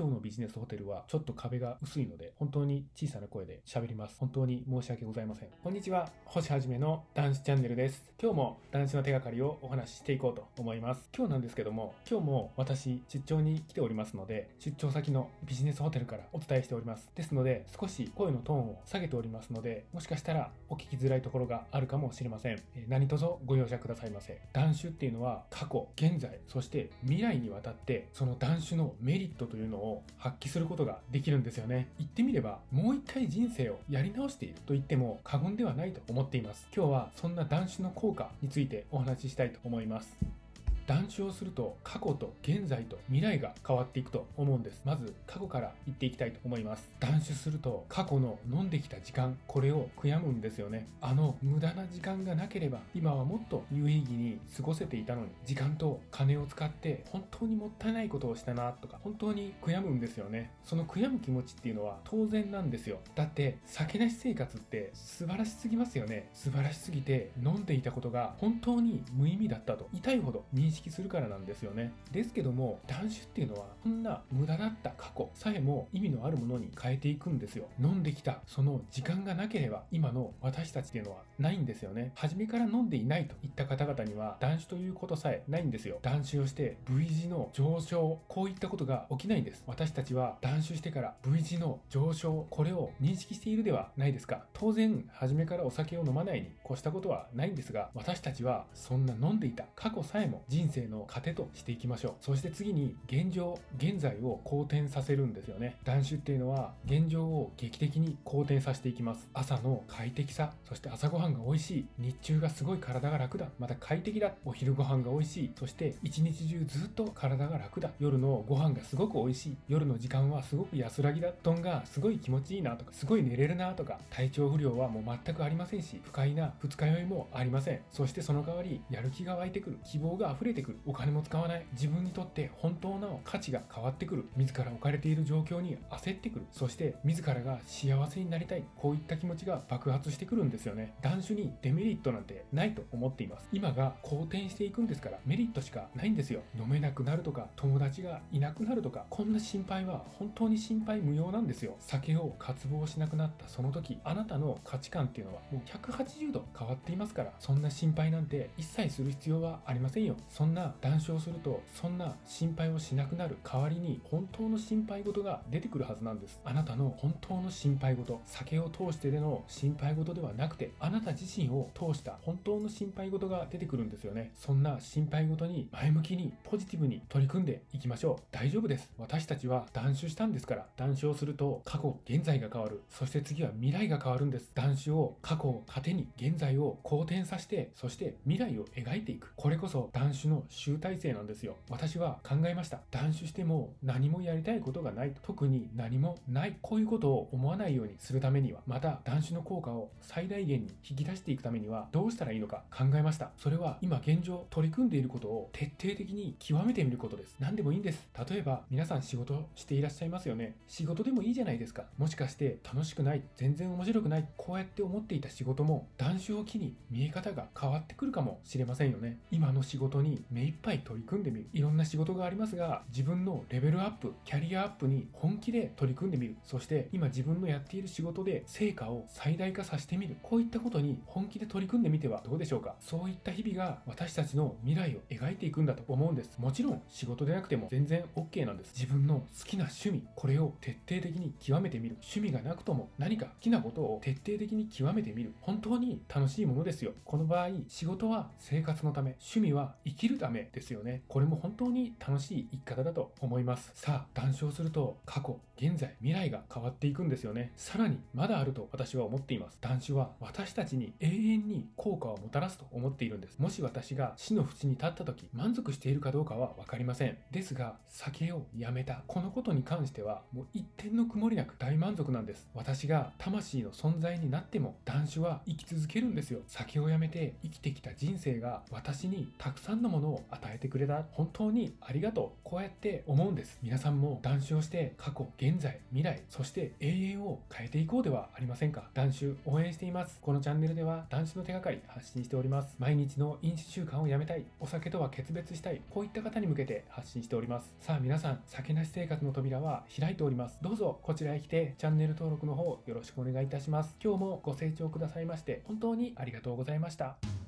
今日のビジネスホテルはちょっと壁が薄いので、本当に小さな声で喋ります。本当に申し訳ございません。こんにちは、星はじめの男子チャンネルです。今日も男子の手がかりをお話ししていこうと思います。今日なんですけども、今日も私、出張に来ておりますので、出張先のビジネスホテルからお伝えしております。ですので、少し声のトーンを下げておりますので、もしかしたらお聞きづらいところがあるかもしれません。え何卒ご容赦くださいませ。断酒っていうのは過去、現在、そして未来にわたってその断酒のメリットというのを発揮することができるんですよね。言ってみれば、もう一回人生をやり直していると言っても過言ではないと思っています。今日はそんな断酒の効果についてお話ししたいと思います。断酒をすると過去と現在と未来が変わっていくと思うんです。まず過去から言っていきたいと思います。断酒すると過去の飲んできた時間、これを悔やむんですよね。あの無駄な時間がなければ今はもっと有意義に過ごせていたのに、時間と金を使って本当にもったいないことをしたなとか、本当に悔やむんですよね。その悔やむ気持ちっていうのは当然なんですよ。だって酒なし生活って素晴らしすぎますよね。素晴らしすぎて飲んでいたことが本当に無意味だったと痛いほど認識識するからなんですよね。ですけども、断酒っていうのは、こんな無駄だった過去さえも意味のあるものに変えていくんですよ。飲んできた、その時間がなければ、今の私たちっていうのはないんですよね。初めから飲んでいないといった方々には、断酒ということさえないんですよ。断酒をして、V 字の上昇、こういったことが起きないんです。私たちは断酒してから V 字の上昇、これを認識しているではないですか。当然、初めからお酒を飲まないに越したことはないんですが、私たちはそんな飲んでいた過去さえも人生の糧としていきましょう。そして次に現状、現在を好転させるんですよね。断酒っていうのは現状を劇的に好転させていきます。朝の快適さ、そして朝ごはんが美味しい、日中がすごい体が楽だ、また快適だ、お昼ご飯が美味しい、そして一日中ずっと体が楽だ、夜のご飯がすごく美味しい、夜の時間はすごく安らぎだ、布団がすごい気持ちいいなとか、すごい寝れるなとか、体調不良はもう全くありませんし、不快な二日酔いもありません。そしてその代わり、やる気が湧いてくる、希望が溢れてくる、お金も使わない。自分にとって本当の価値が変わってくる。自ら置かれている状況に焦ってくる。そして自らが幸せになりたい。こういった気持ちが爆発してくるんですよね。断酒にデメリットなんてないと思っています。今が好転していくんですからメリットしかないんですよ。飲めなくなるとか友達がいなくなるとかこんな心配は本当に心配無用なんですよ。酒を渇望しなくなったその時あなたの価値観っていうのはもう180度変わっていますからそんな心配なんて一切する必要はありませんよ。そんな断酒をするとそんな心配をしなくなる代わりに本当の心配事が出てくるはずなんです。あなたの本当の心配事酒を通してでの心配事ではなくてあなた自身を通した本当の心配事が出てくるんですよね。そんな心配事に前向きにポジティブに取り組んでいきましょう。大丈夫です。私たちは断酒したんですから断酒をすると過去現在が変わる。そして次は未来が変わるんです。断酒を過去を糧に現在を好転させてそして未来を描いていく。これこそ断酒の集大成なんですよ私は考えました。断酒しても何もやりたいことがない。特に何もない。こういうことを思わないようにするためには、また断酒の効果を最大限に引き出していくためにはどうしたらいいのか考えました。それは今現状取り組んでいることを徹底的に極めてみることです。何でもいいんです。例えば皆さん仕事していらっしゃいますよね。仕事でもいいじゃないですか。もしかして楽しくない、全然面白くない、こうやって思っていた仕事も断酒を機に見え方が変わってくるかもしれませんよね。今の仕事に目いっぱい取り組んでみる。いろんな仕事がありますが、自分のレベルアップ、キャリアアップに本気で取り組んでみる。そして今自分のやっている仕事で成果を最大化させてみる。こういったことに本気で取り組んでみてはどうでしょうかそういった日々が私たちの未来を描いていくんだと思うんです。もちろん仕事でなくても全然 OK なんです。自分の好きな趣味、これを徹底的に極めてみる。趣味がなくとも何か好きなことを徹底的に極めてみる。本当に楽しいものですよ。この場合、仕事は生活のため、趣味は生きるるためですよね。これも本当に楽しい生き方だと思います。さあ、談笑すると過去、現在、未来が変わっていくんですよね。さらに、まだあると私は思っています。談笑は私たちに永遠に効果をもたらすと思っているんです。もし私が死の淵に立った時、満足しているかどうかはわかりません。ですが、酒をやめた。このことに関しては、もう一点の曇りなく大満足なんです。私が魂の存在になっても、男子は生き続けるんですよ。酒をやめて生きてきた人生が私にたくさんのもものを与えてくれた。本当にありがとう。こうやって思うんです。皆さんも断酒をして過去現在未来そして永遠を変えていこうではありませんか？断酒応援しています。このチャンネルでは断酒の手がかり発信しております。毎日の飲酒習慣をやめたい。お酒とは決別したい。こういった方に向けて発信しております。さあ皆さん酒なし生活の扉は開いております。どうぞこちらへ来てチャンネル登録の方よろしくお願いいたします。今日もご清聴くださいまして本当にありがとうございました。